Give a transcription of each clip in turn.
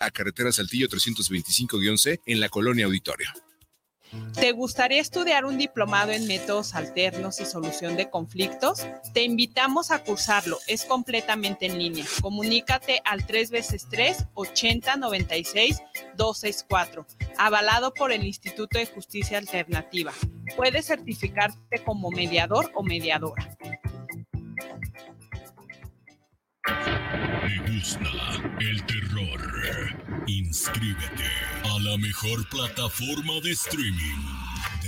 a carretera Saltillo 325-11 en la colonia Auditorio. ¿Te gustaría estudiar un diplomado en métodos alternos y solución de conflictos? Te invitamos a cursarlo. Es completamente en línea. Comunícate al 3 veces 3 80 96 264, avalado por el Instituto de Justicia Alternativa. Puedes certificarte como mediador o mediadora. ¿Te gusta el terror? Inscríbete a la mejor plataforma de streaming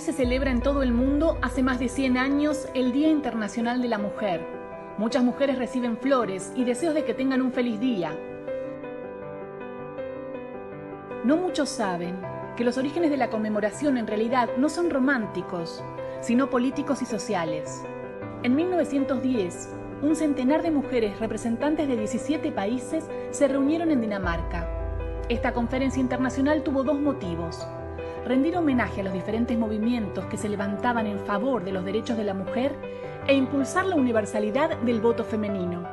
Se celebra en todo el mundo, hace más de 100 años, el Día Internacional de la Mujer. Muchas mujeres reciben flores y deseos de que tengan un feliz día. No muchos saben que los orígenes de la conmemoración en realidad no son románticos, sino políticos y sociales. En 1910, un centenar de mujeres representantes de 17 países se reunieron en Dinamarca. Esta conferencia internacional tuvo dos motivos rendir homenaje a los diferentes movimientos que se levantaban en favor de los derechos de la mujer e impulsar la universalidad del voto femenino.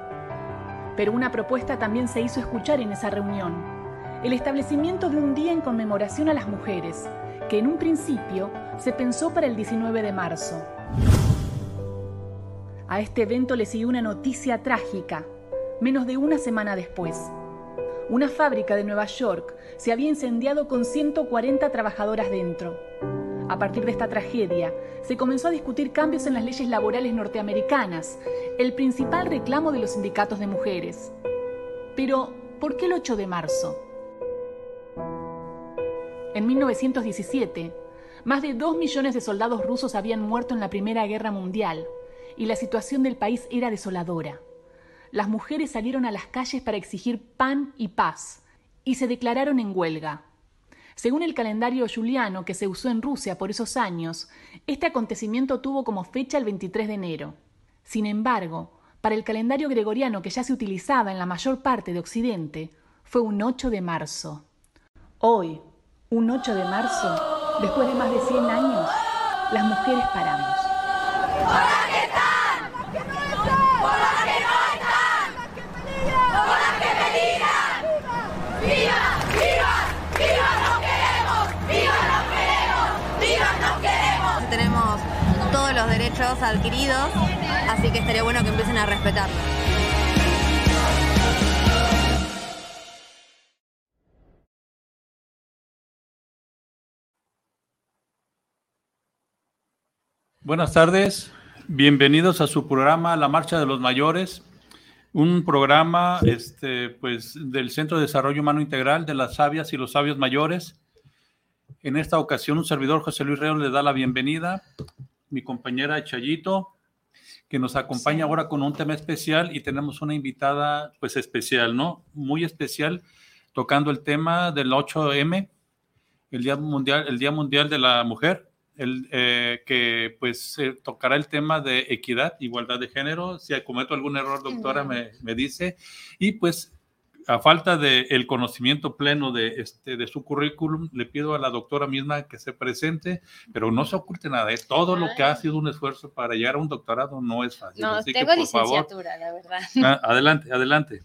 Pero una propuesta también se hizo escuchar en esa reunión, el establecimiento de un día en conmemoración a las mujeres, que en un principio se pensó para el 19 de marzo. A este evento le siguió una noticia trágica, menos de una semana después. Una fábrica de Nueva York se había incendiado con 140 trabajadoras dentro. A partir de esta tragedia, se comenzó a discutir cambios en las leyes laborales norteamericanas, el principal reclamo de los sindicatos de mujeres. Pero, ¿por qué el 8 de marzo? En 1917, más de 2 millones de soldados rusos habían muerto en la Primera Guerra Mundial y la situación del país era desoladora las mujeres salieron a las calles para exigir pan y paz y se declararon en huelga. Según el calendario juliano que se usó en Rusia por esos años, este acontecimiento tuvo como fecha el 23 de enero. Sin embargo, para el calendario gregoriano que ya se utilizaba en la mayor parte de Occidente, fue un 8 de marzo. Hoy, un 8 de marzo, después de más de 100 años, las mujeres paramos. Adquiridos, así que estaría bueno que empiecen a respetarlos. Buenas tardes, bienvenidos a su programa La Marcha de los Mayores, un programa este, pues, del Centro de Desarrollo Humano Integral de las Sabias y los Sabios Mayores. En esta ocasión, un servidor, José Luis Reón, le da la bienvenida mi compañera Chayito, que nos acompaña ahora con un tema especial y tenemos una invitada pues especial, ¿no? Muy especial, tocando el tema del 8M, el Día Mundial, el Día Mundial de la Mujer, el, eh, que pues tocará el tema de equidad, igualdad de género. Si cometo algún error, doctora, me, me dice. Y pues a falta de el conocimiento pleno de, este, de su currículum, le pido a la doctora misma que se presente, pero no se oculte nada. ¿eh? Todo lo que ha sido un esfuerzo para llegar a un doctorado no es fácil. No, Así tengo que, por licenciatura, favor, la verdad. Ah, adelante, adelante.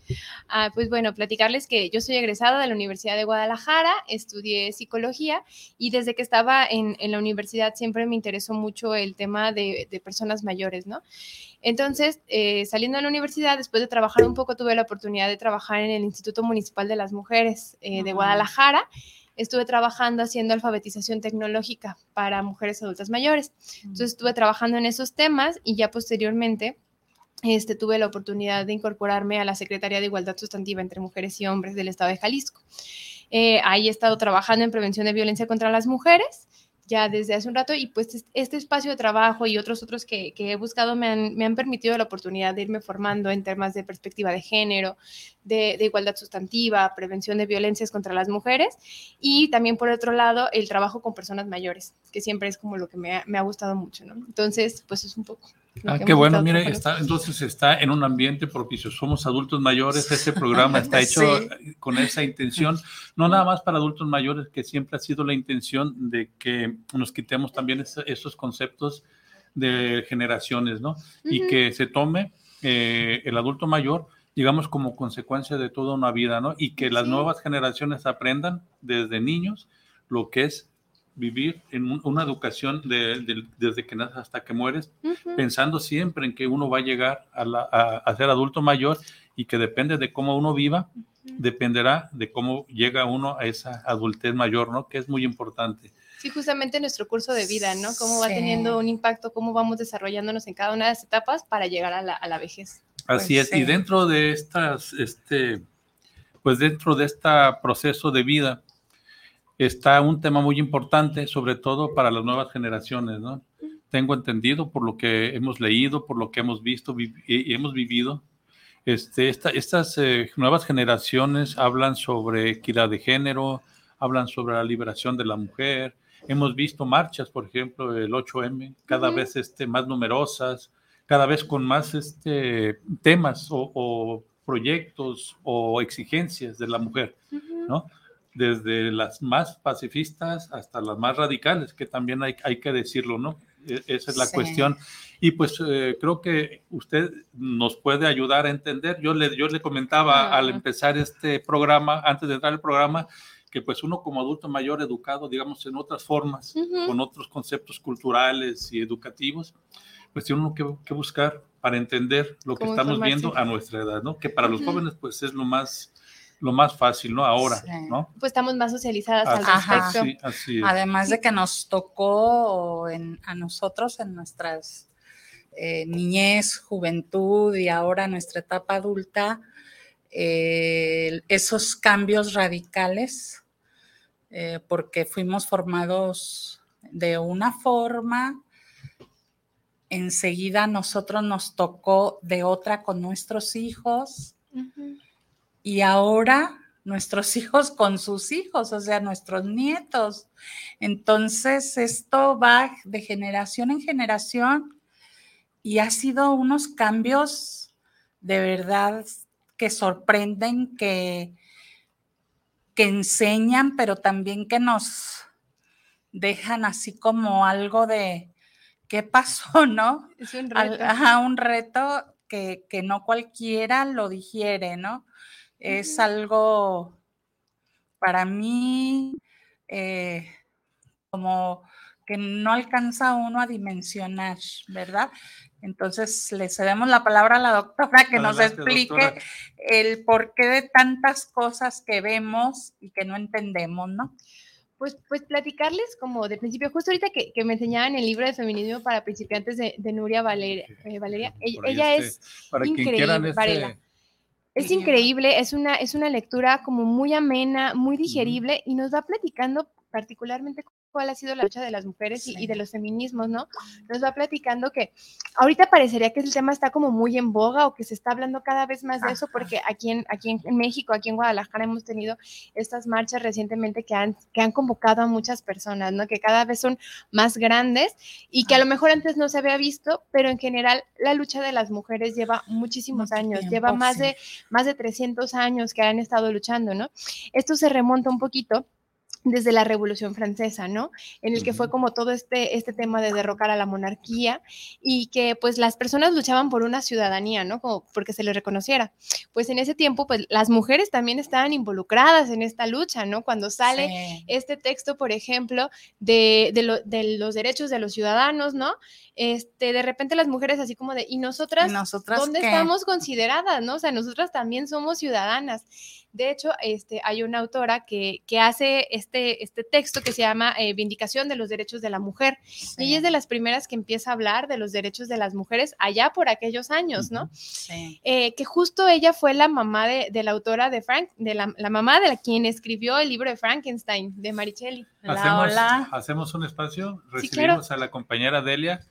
Ah, pues bueno, platicarles que yo soy egresada de la Universidad de Guadalajara, estudié psicología y desde que estaba en, en la universidad siempre me interesó mucho el tema de, de personas mayores, ¿no? Entonces, eh, saliendo de la universidad, después de trabajar un poco, tuve la oportunidad de trabajar en el Instituto Municipal de las Mujeres eh, de. Guadalajara. Estuve trabajando haciendo alfabetización tecnológica para mujeres adultas mayores. Entonces, estuve trabajando en esos temas y ya posteriormente este, tuve la oportunidad de incorporarme a la Secretaría de Igualdad Sustantiva entre Mujeres y Hombres del Estado de Jalisco. Eh, ahí he estado trabajando en prevención de violencia contra las mujeres ya desde hace un rato y pues es- este espacio de trabajo y otros otros que, que he buscado me han, me han permitido la oportunidad de irme formando en temas de perspectiva de género, de, de igualdad sustantiva, prevención de violencias contra las mujeres y también por otro lado el trabajo con personas mayores, que siempre es como lo que me ha, me ha gustado mucho, ¿no? Entonces, pues es un poco. Ah, qué bueno, mire, está, entonces está en un ambiente propicio. Somos adultos mayores, este programa está hecho Sí. con esa intención, no nada más para adultos mayores, que siempre ha sido la intención de que nos quitemos también es- esos conceptos de generaciones, ¿no? Y que se tome eh, el adulto mayor, digamos, como consecuencia de toda una vida, ¿no? Y que las Sí. nuevas generaciones aprendan desde niños lo que es vivir en un- una educación de- de- desde que naces hasta que mueres, pensando siempre en que uno va a llegar a, la- a- a ser adulto mayor y que depende de cómo uno viva, dependerá de cómo llega uno a esa adultez mayor, ¿no? Que es muy importante. Sí, justamente nuestro curso de vida, ¿no? Cómo va Sí. teniendo un impacto, cómo vamos desarrollándonos en cada una de las etapas para llegar a la, a la vejez. Así Pues es. Y dentro de estas, este, pues dentro de este proceso de vida está un tema muy importante, sobre todo para las nuevas generaciones, ¿no? Tengo entendido por lo que hemos leído, por lo que hemos visto vi- y hemos vivido. Este, esta- estas eh, nuevas generaciones hablan sobre equidad de género, hablan sobre la liberación de la mujer. Hemos visto marchas, por ejemplo, el 8M, cada vez este, más numerosas, cada vez con más este, temas o, o proyectos o exigencias de la mujer, ¿no? Desde las más pacifistas hasta las más radicales, que también hay, hay que decirlo, ¿no? E- Esa es la Sí. cuestión. Y pues eh, creo que usted nos puede ayudar a entender. Yo le, yo le comentaba Ah. al empezar este programa, antes de entrar al programa, que pues uno como adulto mayor educado, digamos, en otras formas, Ujú. con otros conceptos culturales y educativos, pues tiene uno que, que buscar para entender lo que estamos viendo a nuestra edad, ¿no? Que para los jóvenes pues es lo más, lo más fácil, ¿no? Ahora, Sí. ¿no? Pues estamos más socializadas al Así- Ajá. respecto. sí, así es. Además de que nos tocó en- a nosotros en nuestras eh, niñez, juventud y ahora nuestra etapa adulta, eh, esos cambios radicales, eh, porque fuimos formados de una forma, enseguida a nosotros nos tocó de otra con nuestros hijos y ahora nuestros hijos con sus hijos, o sea, nuestros nietos. Entonces, esto va de generación en generación y ha sido unos cambios de verdad que sorprenden, que, que enseñan, pero también que nos dejan así como algo de qué pasó, ¿no? Es un reto. ajá, un reto que, que no cualquiera lo digiere, ¿no? Es algo para mí eh, como que no alcanza uno a dimensionar, ¿verdad? Entonces le cedemos la palabra a la doctora que nos explique doctora. el porqué de tantas cosas que vemos y que no entendemos, ¿no? Pues, pues platicarles como de principio, justo ahorita que, que me enseñaban el libro de feminismo para principiantes de, de Nuria Valeria, eh, Valeria ella, este, es para increíble, este. Es increíble, es una, es una lectura como muy amena, muy digerible y nos va platicando particularmente cuál ha sido la lucha de las mujeres y, y de los feminismos, ¿no? Nos va platicando que ahorita parecería que el tema está como muy en boga o que se está hablando cada vez más de eso porque aquí en, aquí en en México, aquí en Guadalajara hemos tenido estas marchas recientemente que han, que han convocado a muchas personas, ¿no? Que cada vez son más grandes y que a lo mejor antes no se había visto, pero en general la lucha de las mujeres lleva muchísimos Mucho años, tiempo, lleva más sí. de más de 300 años que han estado luchando, ¿no? Esto se remonta un poquito desde la Revolución Francesa, ¿no? En el que fue como todo este, este tema de derrocar a la monarquía y que pues las personas luchaban por una ciudadanía, ¿no? Como porque se les reconociera. Pues en ese tiempo, pues las mujeres también estaban involucradas en esta lucha, ¿no? Cuando sale este texto, por ejemplo, de, de, los derechos de los ciudadanos, ¿no? Este, de repente las mujeres así como de, ¿y nosotras, nosotras dónde estamos consideradas, ¿no? O sea, nosotras también somos ciudadanas. De hecho, este, hay una autora que, que hace este, este texto que se llama eh, Vindicación de los Derechos de la Mujer. Y ella es de las primeras que empieza a hablar de los derechos de las mujeres allá por aquellos años, ¿no? Sí. Eh, que justo ella fue la mamá de, de la autora de Frank, de la, la, mamá de la quien escribió el libro de Frankenstein, de Maricelli. Hacemos, hola. hacemos un espacio, recibimos a la compañera Delia.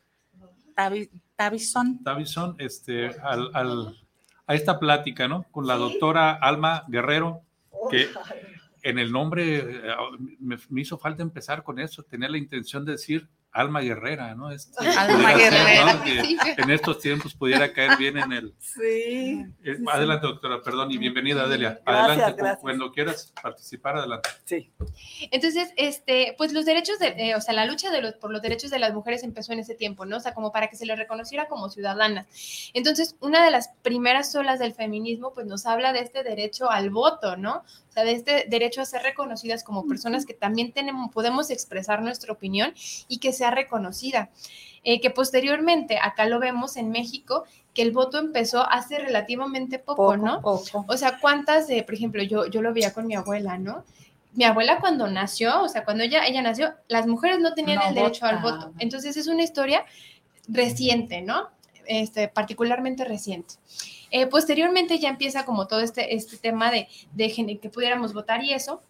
Davison. Davison, este, al, al a esta plática, ¿no? Con la doctora Alma Guerrero, que en el nombre eh, me, hizo falta empezar con eso, tener la intención de decir alma guerrera, ¿no? Este, alma guerrera. ¿no? en estos tiempos pudiera caer bien en el... Sí. Eh, adelante, doctora, perdón, y bienvenida, Adelia. Gracias, adelante, gracias. cuando quieras participar, adelante. Sí. Entonces, este, pues los derechos, de, eh, o sea, la lucha de los, por los derechos de las mujeres empezó en ese tiempo, ¿no? O sea, como para que se les reconociera como ciudadanas. Entonces, una de las primeras olas del feminismo, pues nos habla de este derecho al voto, ¿no? O sea, de este derecho a ser reconocidas como personas que también tenemos, podemos expresar nuestra opinión y que sea reconocida. Eh, que posteriormente, acá lo vemos en México, que el voto empezó hace relativamente poco, poco ¿no? Poco. O sea, ¿cuántas de, por ejemplo, yo, yo lo veía con mi abuela, ¿no? Mi abuela cuando nació, o sea, cuando ella, ella nació, las mujeres no tenían No el derecho al voto. Entonces es una historia reciente, ¿no? Este, particularmente reciente. Eh, posteriormente ya empieza como todo este, este tema de, de que pudiéramos votar y eso.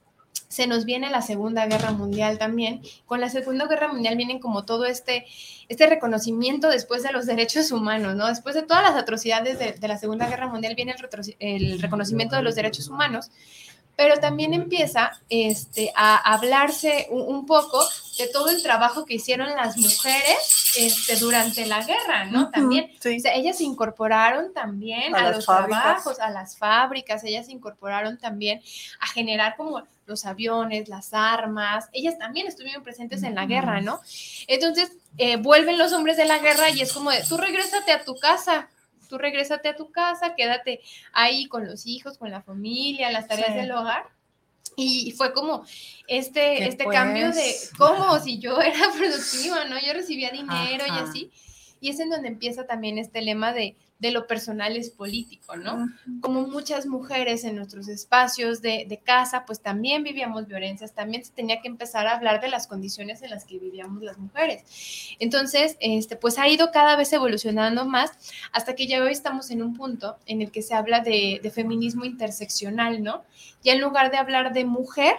Se nos viene la Segunda Guerra Mundial también. Con la Segunda Guerra Mundial vienen como todo este, este reconocimiento después de los derechos humanos, ¿no? Después de todas las atrocidades de, de la Segunda Guerra Mundial viene el, el reconocimiento de los derechos humanos pero también empieza este, a hablarse un, poco de todo el trabajo que hicieron las mujeres este, durante la guerra, ¿no? Uh -huh, también, sí. o sea, ellas se incorporaron también a, los fábricas. trabajos, a las fábricas, ellas se incorporaron también a generar como los aviones, las armas, ellas también estuvieron presentes en la guerra, ¿no? Entonces, eh, vuelven los hombres de la guerra y es como de, tú regrésate a tu casa, tú regrésate a tu casa, quédate ahí con los hijos, con la familia, las tareas Sí. del hogar. Y fue como este, ¿Qué este pues? cambio de cómo si yo era productiva, ¿no? Yo recibía dinero y así. Y es en donde empieza también este lema de, de lo personal es político, ¿no? Como muchas mujeres en nuestros espacios de, de casa, pues también vivíamos violencias, también se tenía que empezar a hablar de las condiciones en las que vivíamos las mujeres. Entonces, este, pues ha ido cada vez evolucionando más hasta que ya hoy estamos en un punto en el que se habla de, de feminismo interseccional, ¿no? Ya en lugar de hablar de mujer,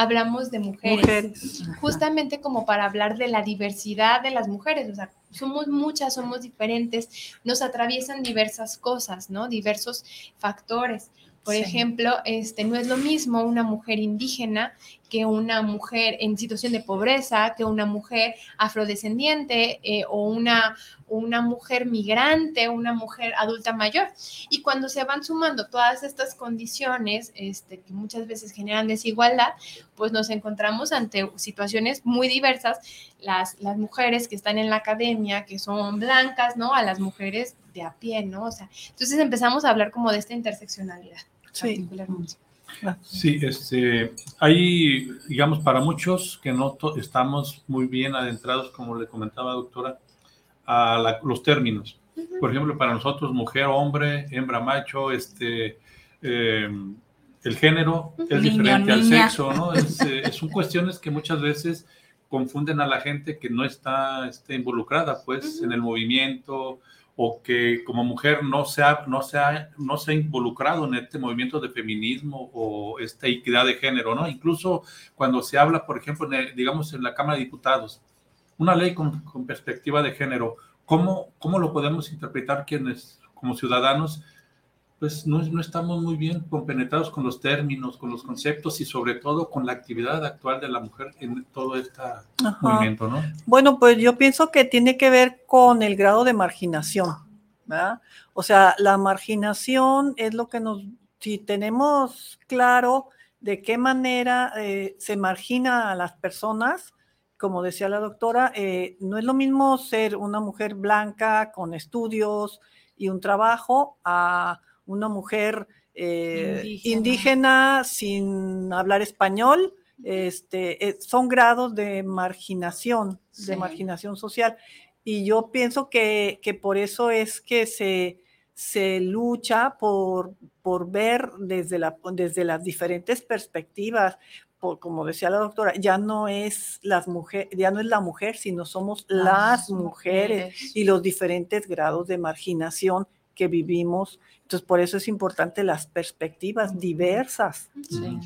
hablamos de mujeres, Mujeres. justamente como para hablar de la diversidad de las mujeres, o sea, somos muchas, somos diferentes, nos atraviesan diversas cosas, ¿no? Diversos factores. Por Sí. ejemplo, este, no es lo mismo una mujer indígena que una mujer en situación de pobreza, que una mujer afrodescendiente eh, o una, una mujer migrante, una mujer adulta mayor. Y cuando se van sumando todas estas condiciones este, que muchas veces generan desigualdad, pues nos encontramos ante situaciones muy diversas. Las, las mujeres que están en la academia, que son blancas, ¿no? A las mujeres de a pie, ¿no? O sea, entonces empezamos a hablar como de esta interseccionalidad. Sí. particularmente. Sí, este, hay, digamos, para muchos que no estamos muy bien adentrados, como le comentaba doctora, a la- los términos. Por ejemplo, para nosotros, mujer, hombre, hembra, macho, este, eh, el género es Niño, diferente al sexo, ¿no? Es, eh, son cuestiones que muchas veces confunden a la gente que no está este, involucrada, pues, en el movimiento o que como mujer no se, ha, no, se no se involucrado en este movimiento de feminismo o esta equidad de género, ¿no? Incluso cuando se habla, por ejemplo, digamos, en la Cámara de Diputados, una ley con, con perspectiva de género, ¿cómo, ¿cómo lo podemos interpretar quienes, como ciudadanos, pues no, no estamos muy bien compenetrados con los términos, con los conceptos y sobre todo con la actividad actual de la mujer en todo este Ajá. movimiento, ¿no? Bueno, pues yo pienso que tiene que ver con el grado de marginación ¿verdad? O sea, la marginación es lo que nos, si tenemos claro de qué manera eh, se margina a las personas, como decía la doctora, eh, no es lo mismo ser una mujer blanca con estudios y un trabajo a una mujer eh, indígena. sin hablar español. Este, son grados de marginación, de marginación social. Y yo pienso que, que por eso es que se, se lucha por, por ver desde, la, desde las diferentes perspectivas, por, como decía la doctora, ya no es las mujeres, ya no es la mujer, sino somos las, mujeres, y los diferentes grados de marginación que vivimos. Entonces, por eso es importante las perspectivas diversas. Sí,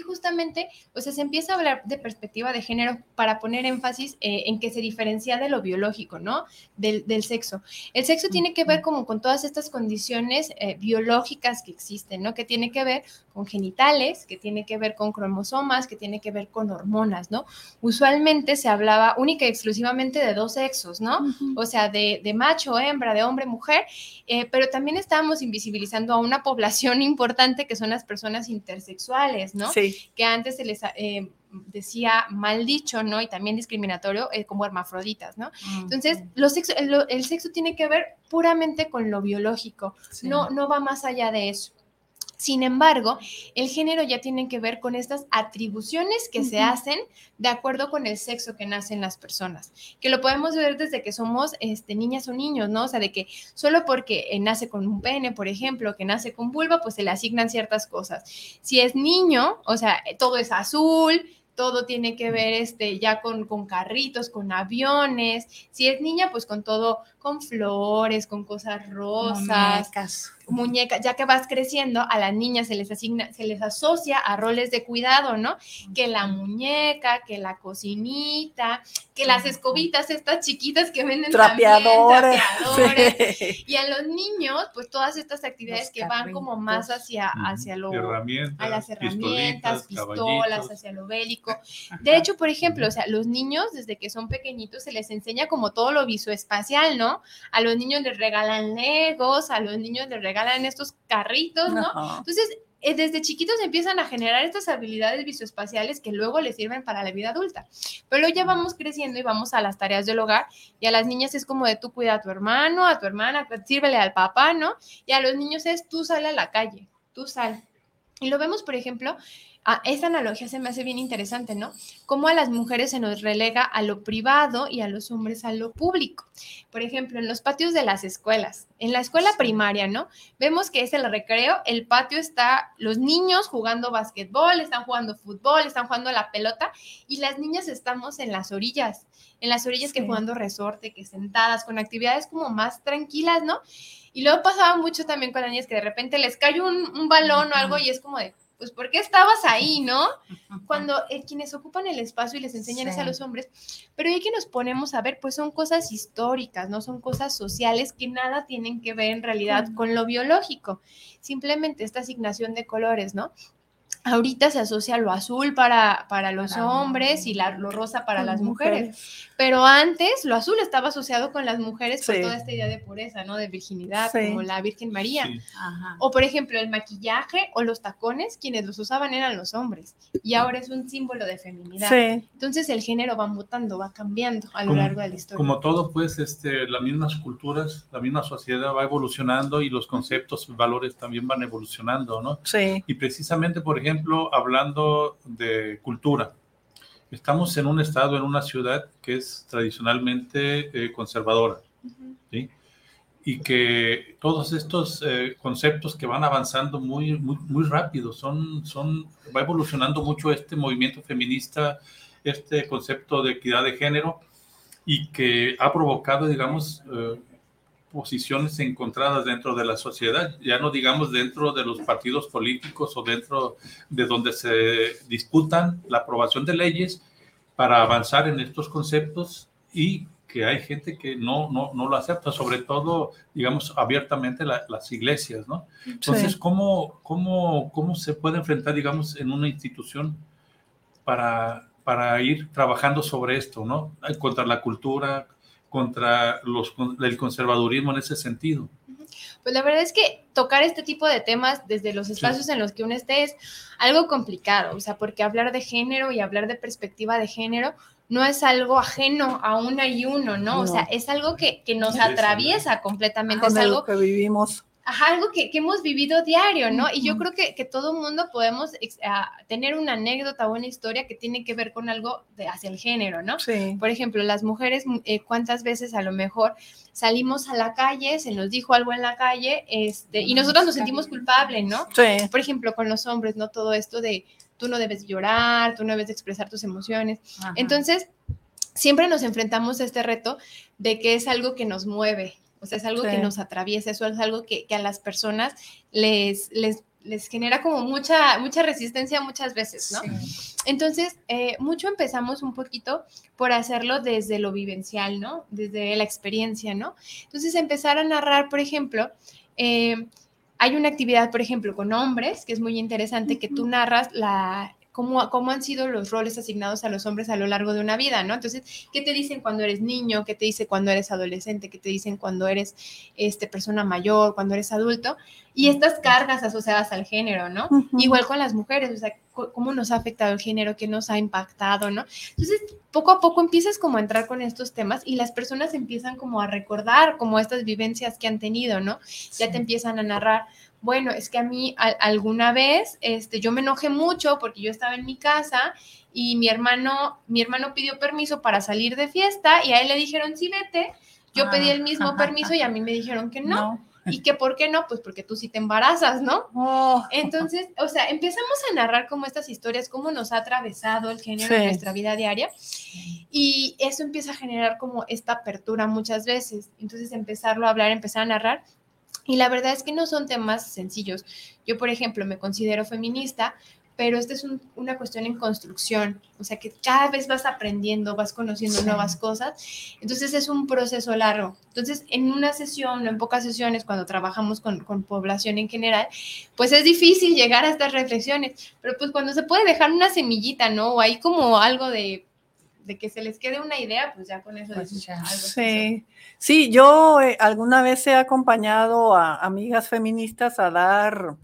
justamente, o sea, se empieza a hablar de perspectiva de género para poner énfasis eh, en que se diferencia de lo biológico, ¿no? Del, sexo. El sexo tiene que ver como con todas estas condiciones eh, biológicas que existen, ¿no? Que tiene que ver con genitales, que tiene que ver con cromosomas, que tiene que ver con hormonas, ¿no? Usualmente se hablaba única y exclusivamente de dos sexos, ¿no? O sea, de, macho, hembra, de hombre, mujer, eh, pero también estábamos invisibilizando a una población importante que son las personas intersexuales, ¿no? Que antes se les eh, decía mal dicho, ¿no? Y también discriminatorio eh, como hermafroditas, ¿no? Entonces, los el, sexo tiene que ver puramente con lo biológico, no, no va más allá de eso. Sin embargo, el género ya tiene que ver con estas atribuciones que se hacen de acuerdo con el sexo que nacen las personas, que lo podemos ver desde que somos este, niñas o niños, ¿no? O sea, de que solo porque eh, nace con un pene, por ejemplo, que nace con vulva, pues se le asignan ciertas cosas. Si es niño, o sea, todo es azul, todo tiene que ver este, ya con, con, carritos, con aviones. Si es niña, pues con todo, con flores, con cosas rosas muñeca, ya que vas creciendo, a las niñas se les asigna, se les asocia a roles de cuidado, ¿no? Que la muñeca, que la cocinita, que las escobitas estas chiquitas que venden trapeadores, trapeadores. Y a los niños, pues todas estas actividades que van como más hacia, hacia lo, a las herramientas, pistolas, hacia lo bélico. De hecho, por ejemplo, o sea, los niños desde que son pequeñitos se les enseña como todo lo visoespacial, ¿no? A los niños les regalan legos, a los niños les regalan regalan estos carritos, ¿no? Entonces, eh, desde chiquitos empiezan a generar estas habilidades visoespaciales que luego les sirven para la vida adulta. Pero ya vamos creciendo y vamos a las tareas del hogar y a las niñas es como de tú cuida a tu hermano, a tu hermana, sírvele al papá, ¿no? Y a los niños es tú sal a la calle, tú sal. Y lo vemos, por ejemplo, Ah, esta analogía se me hace bien interesante, ¿no? Cómo a las mujeres se nos relega a lo privado y a los hombres a lo público. Por ejemplo, en los patios de las escuelas, en la escuela primaria, ¿no? Vemos que es el recreo, el patio está los niños jugando básquetbol, están jugando fútbol, están jugando la pelota y las niñas estamos en las orillas, en las orillas que jugando resorte, que sentadas, con actividades como más tranquilas, ¿no? Y luego pasaba mucho también con las niñas que de repente les cae un, un balón o algo y es como de, pues ¿por qué estabas ahí, no? Cuando eh, quienes ocupan el espacio y les enseñan es a los hombres, pero ahí que nos ponemos a ver, pues son cosas históricas, no son cosas sociales que nada tienen que ver en realidad con lo biológico, simplemente esta asignación de colores, ¿no? Ahorita se asocia lo azul para, para los hombres y la, lo rosa para las mujeres. Pero antes lo azul estaba asociado con las mujeres por toda esta idea de pureza, ¿no? De virginidad, como la Virgen María. O por ejemplo, el maquillaje o los tacones, quienes los usaban eran los hombres. Y ahora es un símbolo de feminidad. Entonces el género va mutando, va cambiando a lo largo de la historia. Como todo, pues, este, las mismas culturas, la misma sociedad va evolucionando y los conceptos, valores también van evolucionando, ¿no? Sí. Y precisamente, por ejemplo, hablando de cultura estamos en un estado, en una ciudad que es tradicionalmente eh, conservadora, ¿sí? Y que todos estos eh, conceptos que van avanzando muy, muy, muy rápido, son, son, va evolucionando mucho este movimiento feminista, este concepto de equidad de género, y que ha provocado, digamos, eh, posiciones encontradas dentro de la sociedad, ya no digamos dentro de los partidos políticos o dentro de donde se disputan la aprobación de leyes para avanzar en estos conceptos y que hay gente que no, no, no lo acepta, sobre todo, digamos, abiertamente las iglesias, ¿no? Entonces, ¿cómo, cómo, ¿cómo se puede enfrentar, digamos, en una institución para, para ir trabajando sobre esto, ¿no? Contra la cultura, contra los, el conservadurismo en ese sentido. Pues la verdad es que tocar este tipo de temas desde los espacios en los que uno esté es algo complicado, o sea, porque hablar de género y hablar de perspectiva de género no es algo ajeno a una y uno, ¿no? O sea, es algo que, que nos atraviesa completamente, es algo que vivimos Ajá, algo que, que, hemos vivido diario, ¿no? Y yo creo que, que todo mundo podemos ah, tener una anécdota o una historia que tiene que ver con algo de, hacia el género, ¿no? Sí. Por ejemplo, las mujeres, eh, ¿cuántas veces a lo mejor salimos a la calle, se nos dijo algo en la calle, este, y nosotros nos sentimos culpables, ¿no? Sí. Por ejemplo, con los hombres, ¿no? Todo esto de tú no debes llorar, tú no debes expresar tus emociones. Ajá. Entonces, siempre nos enfrentamos a este reto de que es algo que nos mueve, o sea, es algo sí. que nos atraviesa, eso es algo que, que a las personas les, les, les, genera como mucha, mucha resistencia muchas veces, ¿no? Sí. Entonces, eh, mucho empezamos un poquito por hacerlo desde lo vivencial, ¿no? Desde la experiencia, ¿no? Entonces, empezar a narrar, por ejemplo, eh, hay una actividad, por ejemplo, con hombres, que es muy interesante, uh -huh. que tú narras la, Cómo, cómo, han sido los roles asignados a los hombres a lo largo de una vida, ¿no? Entonces, ¿qué te dicen cuando eres niño? ¿Qué te dicen cuando eres adolescente? ¿Qué te dicen cuando eres este, persona mayor, cuando eres adulto? Y estas cargas asociadas al género, ¿no? Uh -huh. Igual con las mujeres, o sea, cómo nos ha afectado el género, qué nos ha impactado, ¿no? Entonces, poco a poco empiezas como a entrar con estos temas y las personas empiezan como a recordar como estas vivencias que han tenido, ¿no? Sí. Ya te empiezan a narrar, bueno, es que a mí a, alguna vez este, yo me enojé mucho porque yo estaba en mi casa y mi hermano, mi hermano pidió permiso para salir de fiesta y a él le dijeron, sí, vete. Yo ah, pedí el mismo permiso y a mí me dijeron que no. no. ¿Y que por qué no? Pues porque tú sí te embarazas, ¿no? Oh. Entonces, o sea, empezamos a narrar como estas historias, cómo nos ha atravesado el género sí. en nuestra vida diaria. Y eso empieza a generar como esta apertura muchas veces. Entonces, empezarlo a hablar, empezar a narrar. Y la verdad es que no son temas sencillos. Yo, por ejemplo, me considero feminista, pero esta es un, una cuestión en construcción, o sea que cada vez vas aprendiendo, vas conociendo sí. nuevas cosas, entonces es un proceso largo. Entonces, en una sesión o en pocas sesiones, cuando trabajamos con, con, población en general, pues es difícil llegar a estas reflexiones, pero pues cuando se puede dejar una semillita, ¿no? O hay como algo de, de que se les quede una idea, pues ya con eso pues ya. algo. Sí, sí, yo eh, alguna vez he acompañado a amigas feministas a dar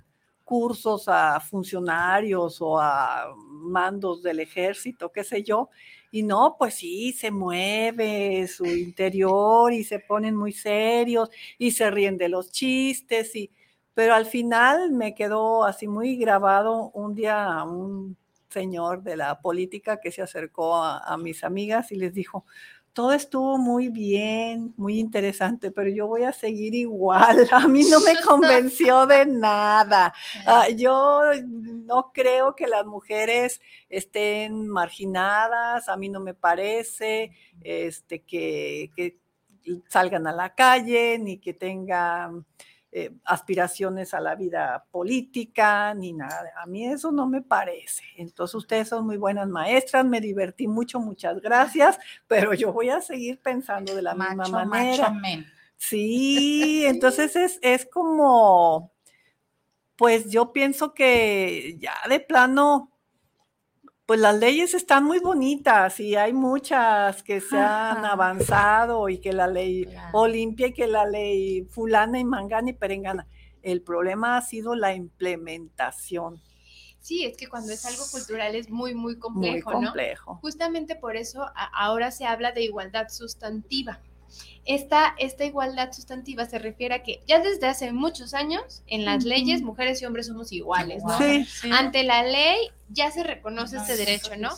cursos a funcionarios o a mandos del ejército, qué sé yo, y no, pues sí, se mueve su interior y se ponen muy serios y se ríen de los chistes, y, pero al final me quedó así muy grabado un día un señor de la política que se acercó a, mis amigas y les dijo, todo estuvo muy bien, muy interesante, pero yo voy a seguir igual. A mí no me convenció de nada. Uh, yo no creo que las mujeres estén marginadas, a mí no me parece este, que salgan a la calle ni que tengan eh, aspiraciones a la vida política, ni nada. A mí eso no me parece. Entonces ustedes son muy buenas maestras, me divertí mucho, muchas gracias, pero yo voy a seguir pensando de la macho, misma manera. Macho, sí, entonces es, es como, pues yo pienso que ya de plano pues las leyes están muy bonitas y hay muchas que se han avanzado y que la ley. Olimpia y que la ley fulana y mangana y perengana. El problema ha sido la implementación. Sí, es que cuando es algo cultural es muy, muy complejo, muy complejo. ¿no? Justamente por eso ahora se habla de igualdad sustantiva. Esta, esta, igualdad sustantiva se refiere a que ya desde hace muchos años en las uh -huh. leyes mujeres y hombres somos iguales, ¿no? Sí, sí. Ante la ley ya se reconoce este derecho, ¿no?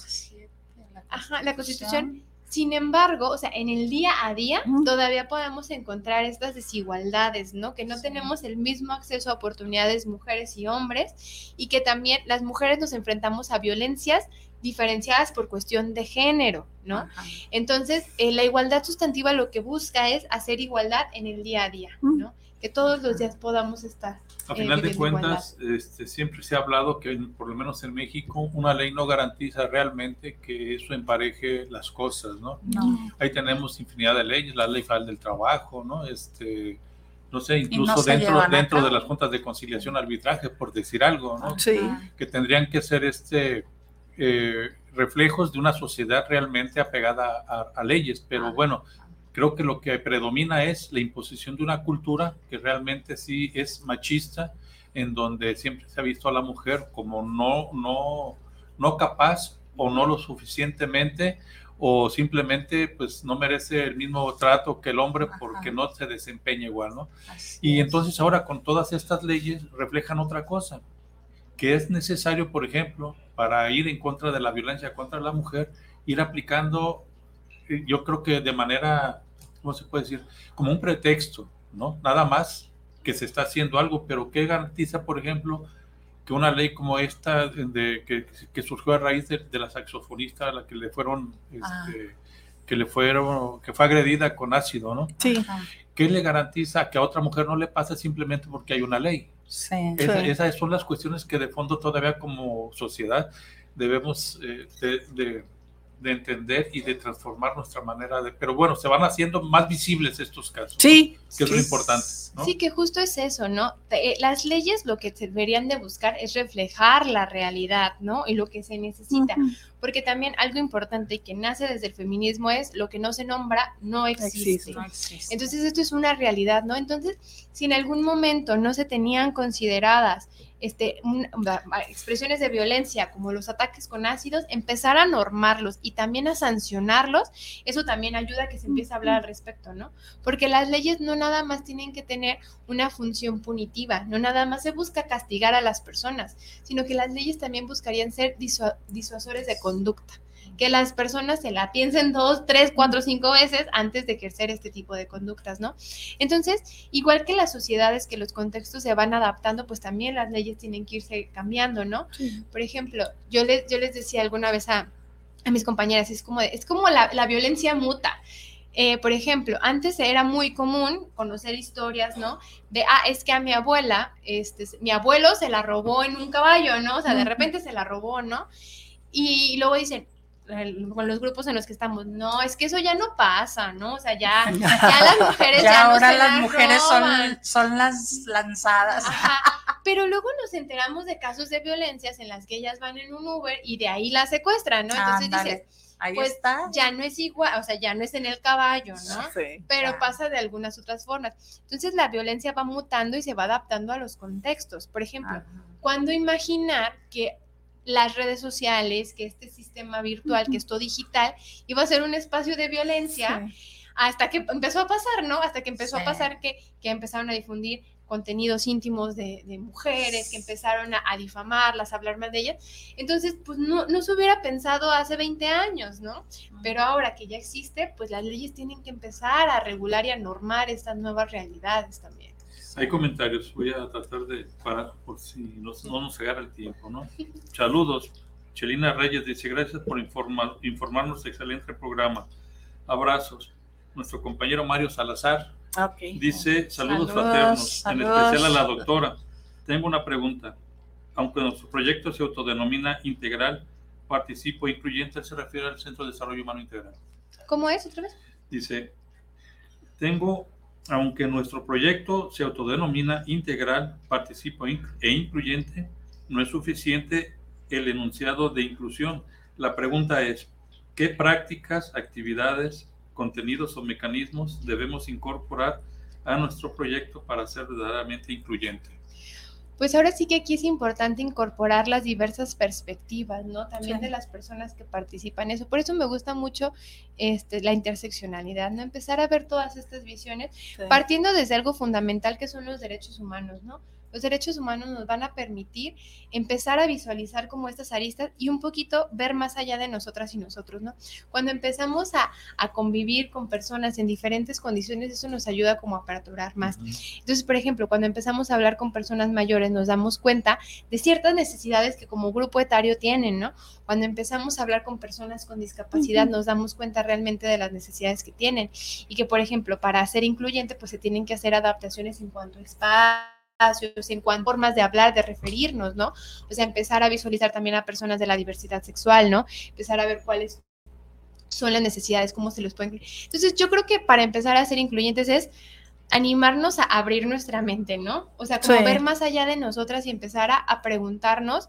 Ajá, la Constitución. Sin embargo, o sea, en el día a día uh -huh. todavía podemos encontrar estas desigualdades, ¿no? Que no sí. tenemos el mismo acceso a oportunidades mujeres y hombres y que también las mujeres nos enfrentamos a violencias diferenciadas por cuestión de género, ¿no? Ajá. Entonces, eh, la igualdad sustantiva lo que busca es hacer igualdad en el día a día, ¿no? Que todos los días podamos estar. A eh, final de cuentas, este, siempre se ha hablado que, por lo menos en México, una ley no garantiza realmente que eso empareje las cosas, ¿no? no. Ahí tenemos infinidad de leyes, la ley federal del trabajo, ¿no? Este, no sé, incluso no dentro, dentro de las juntas de conciliación arbitraje, por decir algo, ¿no? Sí. Que tendrían que ser este eh, reflejos de una sociedad realmente apegada a, a leyes, pero bueno, Creo que lo que predomina es la imposición de una cultura que realmente sí es machista, en donde siempre se ha visto a la mujer como no, no, no capaz o no lo suficientemente o simplemente pues no merece el mismo trato que el hombre porque no se desempeña igual, ¿no? y entonces ahora con todas estas leyes reflejan otra cosa, que es necesario, por ejemplo, para ir en contra de la violencia contra la mujer, ir aplicando, eh, yo creo que de manera, ¿cómo se puede decir? Como un pretexto, ¿no? Nada más que se está haciendo algo, pero ¿qué garantiza, por ejemplo, que una ley como esta, de, que, que surgió a raíz de, la saxofonista a la que le fueron, Ah. este, que le fueron, que fue agredida con ácido, ¿no? Sí. ¿Qué le garantiza que a otra mujer no le pasa simplemente porque hay una ley? Sí. Esa- Sí. Esas son las cuestiones que de fondo todavía como sociedad debemos eh, de, de- de entender y de transformar nuestra manera de... Pero bueno, se van haciendo más visibles estos casos. Sí. Que es lo Sí. importante. ¿no? Sí, que justo es eso, ¿no? Te- eh, Las leyes lo que se deberían de buscar es reflejar la realidad, ¿no? Y lo que se necesita. Porque también algo importante que nace desde el feminismo es lo que no se nombra no existe. existe. No existe. Entonces esto es una realidad, ¿no? Entonces, si en algún momento no se tenían consideradas este, un- expresiones de violencia como los ataques con ácidos, empezar a normarlos y también a sancionarlos, eso también ayuda a que se empiece a hablar al respecto, ¿no? Porque las leyes no nada más tienen que tener una función punitiva, no nada más se busca castigar a las personas, sino que las leyes también buscarían ser disua- disuasores de conducta que las personas se la piensen dos, tres, cuatro, cinco veces antes de ejercer este tipo de conductas, ¿no? Entonces, igual que las sociedades, que los contextos se van adaptando, pues también las leyes tienen que irse cambiando, ¿no? Por ejemplo, yo les, yo les decía alguna vez a, a mis compañeras, es como, de- es como la, la violencia muta. Eh, por ejemplo, antes era muy común conocer historias, ¿no? De, ah, es que a mi abuela, este, mi abuelo se la robó en un caballo, ¿no? O sea, de repente se la robó, ¿no? Y luego dicen, con los grupos en los que estamos, no, es que eso ya no pasa, ¿no? O sea, ya, ya las mujeres Ya ya, no ahora se las la mujeres roban. son, son las lanzadas. Ajá. Pero luego nos enteramos de casos de violencias en las que ellas van en un Uber y de ahí las secuestran, ¿no? Entonces dices, Ahí pues está. ya no es igual, o sea, ya no es en el caballo, ¿no? Sí. Pero Ya. pasa de algunas otras formas. Entonces la violencia va mutando y se va adaptando a los contextos. Por ejemplo, Ajá. ¿cuándo imaginar que las redes sociales, que este sistema virtual, que esto digital, iba a ser un espacio de violencia? hasta que empezó a pasar, ¿no? Hasta que empezó a pasar que, que empezaron a difundir contenidos íntimos de, de mujeres, que empezaron a, a difamarlas, a hablar más de ellas. Entonces, pues no, no se hubiera pensado hace 20 años, ¿no? Pero ahora que ya existe, pues las leyes tienen que empezar a regular y a normar estas nuevas realidades también. Hay comentarios, voy a tratar de parar por si no, no nos agarra el tiempo, ¿no? Saludos. Chelina Reyes dice, gracias por informar, informarnos, excelente programa. Abrazos. Nuestro compañero Mario Salazar Ok. dice, saludos, Saludos, fraternos, en saludos. especial a la doctora. Tengo una pregunta. Aunque nuestro proyecto se autodenomina integral, participo incluyente, se refiere al Centro de Desarrollo Humano Integral. ¿Cómo es otra vez? Dice, tengo, aunque nuestro proyecto se autodenomina integral, participo e incluyente, no es suficiente el enunciado de inclusión. La pregunta es, ¿qué prácticas, actividades, contenidos o mecanismos debemos incorporar a nuestro proyecto para ser verdaderamente incluyente? Pues ahora sí que aquí es importante incorporar las diversas perspectivas, ¿no? También de las personas que participan en eso. Por eso me gusta mucho este, la interseccionalidad, ¿no? Empezar a ver todas estas visiones, Sí. partiendo desde algo fundamental que son los derechos humanos, ¿no? Los derechos humanos nos van a permitir empezar a visualizar como estas aristas y un poquito ver más allá de nosotras y nosotros, ¿no? Cuando empezamos a, a convivir con personas en diferentes condiciones, eso nos ayuda como a aperturar más. Entonces, por ejemplo, cuando empezamos a hablar con personas mayores, nos damos cuenta de ciertas necesidades que como grupo etario tienen, ¿no? Cuando empezamos a hablar con personas con discapacidad, nos damos cuenta realmente de las necesidades que tienen y que, por ejemplo, para ser incluyente, pues se tienen que hacer adaptaciones en cuanto a espacios, en cuanto a formas de hablar, de referirnos, ¿no? O sea, empezar a visualizar también a personas de la diversidad sexual, ¿no? Empezar a ver cuáles son las necesidades, cómo se los pueden... Entonces, yo creo que para empezar a ser incluyentes es animarnos a abrir nuestra mente, ¿no? O sea, como Sí. ver más allá de nosotras y empezar a, a preguntarnos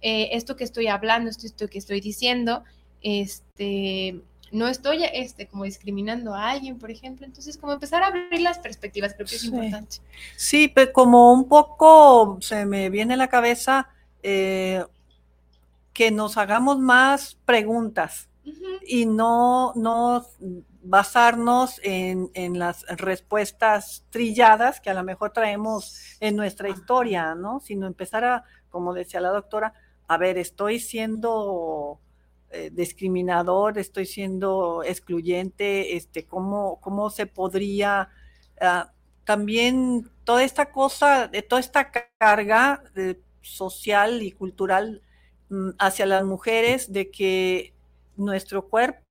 eh, esto que estoy hablando, esto, esto que estoy diciendo, este, no estoy este, como discriminando a alguien, por ejemplo. Entonces, como empezar a abrir las perspectivas, creo que es Sí. importante. Sí, pero como un poco se me viene a la cabeza eh, que nos hagamos más preguntas y no, no basarnos en, en las respuestas trilladas que a lo mejor traemos en nuestra historia, ¿no? Sino empezar a, como decía la doctora, a ver, estoy siendo eh, discriminador, estoy siendo excluyente, este, ¿cómo, cómo se podría ah, también toda esta cosa, de toda esta carga eh, social y cultural mm, hacia las mujeres de que nuestro cuerpo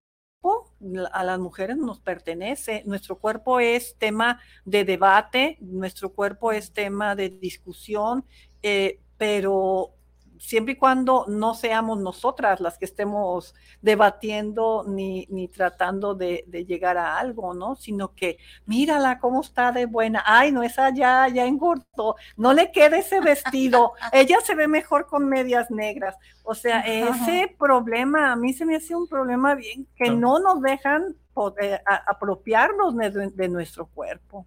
a las mujeres nos pertenece, nuestro cuerpo es tema de debate, nuestro cuerpo es tema de discusión, eh, pero siempre y cuando no seamos nosotras las que estemos debatiendo ni, ni tratando de, de llegar a algo, ¿no? Sino que mírala cómo está de buena, ay, no, esa ya, ya engordó, no le queda ese vestido, ella se ve mejor con medias negras. O sea, ese problema a mí se me hace un problema bien que no nos dejan poder, a- apropiarnos de, de nuestro cuerpo.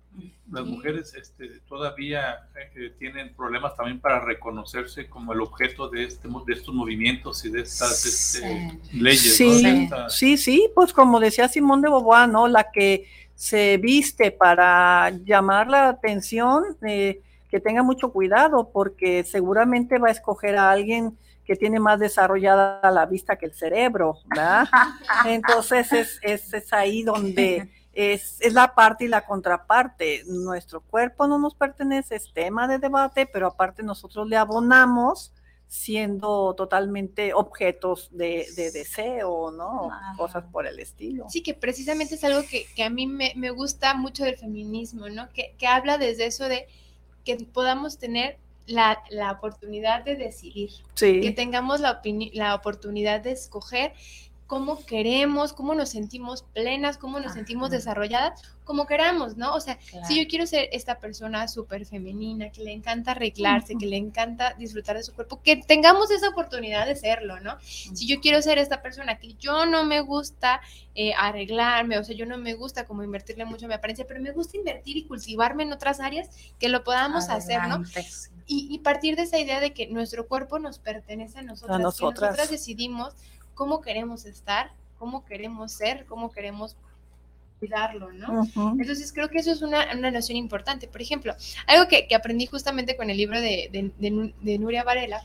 Las mujeres este, todavía eh, tienen problemas también para reconocerse como el objeto de, este, de estos movimientos y de estas este, leyes. Sí, esta- sí, sí, pues como decía Simón de Beauvoir, ¿no? La que se viste para llamar la atención, eh, que tenga mucho cuidado, porque seguramente va a escoger a alguien que tiene más desarrollada la vista que el cerebro, ¿verdad? Entonces es, es, es ahí donde es, es la parte y la contraparte. Nuestro cuerpo no nos pertenece, es tema de debate, pero aparte nosotros le abonamos siendo totalmente objetos de, de deseo, ¿no? Cosas por el estilo. Sí, que precisamente es algo que, que a mí me, me gusta mucho del feminismo, ¿no? Que, que habla desde eso de que podamos tener la, la oportunidad de decidir, Sí. que tengamos la, la oportunidad de escoger cómo queremos, cómo nos sentimos plenas, cómo nos sentimos desarrolladas, como queramos, ¿no? O sea, si yo quiero ser esta persona súper femenina, que le encanta arreglarse, que le encanta disfrutar de su cuerpo, que tengamos esa oportunidad de serlo, ¿no? Si yo quiero ser esta persona que yo no me gusta eh, arreglarme, o sea, yo no me gusta como invertirle mucho a mi apariencia, pero me gusta invertir y cultivarme en otras áreas, que lo podamos hacer, ¿no? Y, y partir de esa idea de que nuestro cuerpo nos pertenece a nosotras, nosotras. que nosotras decidimos cómo queremos estar, cómo queremos ser, cómo queremos cuidarlo, ¿no? Entonces creo que eso es una, una noción importante. Por ejemplo, algo que, que aprendí justamente con el libro de, de- de Nu- de Nuria Varela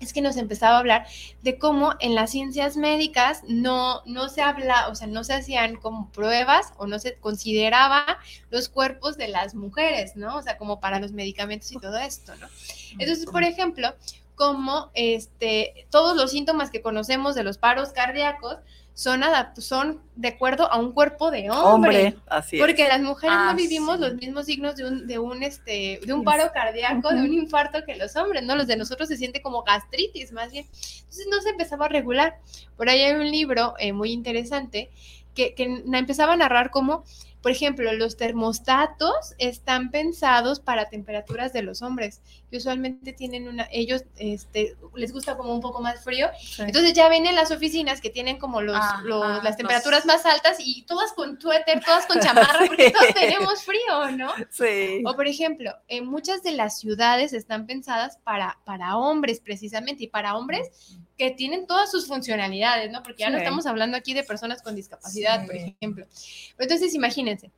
es que nos empezaba a hablar de cómo en las ciencias médicas no, no se habla, o sea, no se hacían como pruebas o no se consideraba los cuerpos de las mujeres, ¿no? O sea, como para los medicamentos y todo esto, ¿no? Entonces, por ejemplo, como este, todos los síntomas que conocemos de los paros cardíacos son, son de acuerdo a un cuerpo de hombre. Hombre, así es. Porque las mujeres Ah, no vivimos sí. los mismos signos de un, de un, este, de un paro cardíaco, de un infarto que los hombres, ¿no? Los de nosotros se siente como gastritis, más bien. Entonces no se empezaba a regular. Por ahí hay un libro eh, muy interesante que, que empezaba a narrar cómo, por ejemplo, los termostatos están pensados para temperaturas de los hombres. Y usualmente tienen una, ellos este, les gusta como un poco más frío. Entonces ya ven en las oficinas que tienen como los, las los- temperaturas más altas y todas con suéter, todas con chamarra, porque todos tenemos frío, ¿no? Sí. O por ejemplo, en muchas de las ciudades están pensadas para, para hombres precisamente y para hombres que tienen todas sus funcionalidades, ¿no? Porque ya no estamos hablando aquí de personas con discapacidad, por ejemplo. Entonces, imagínense,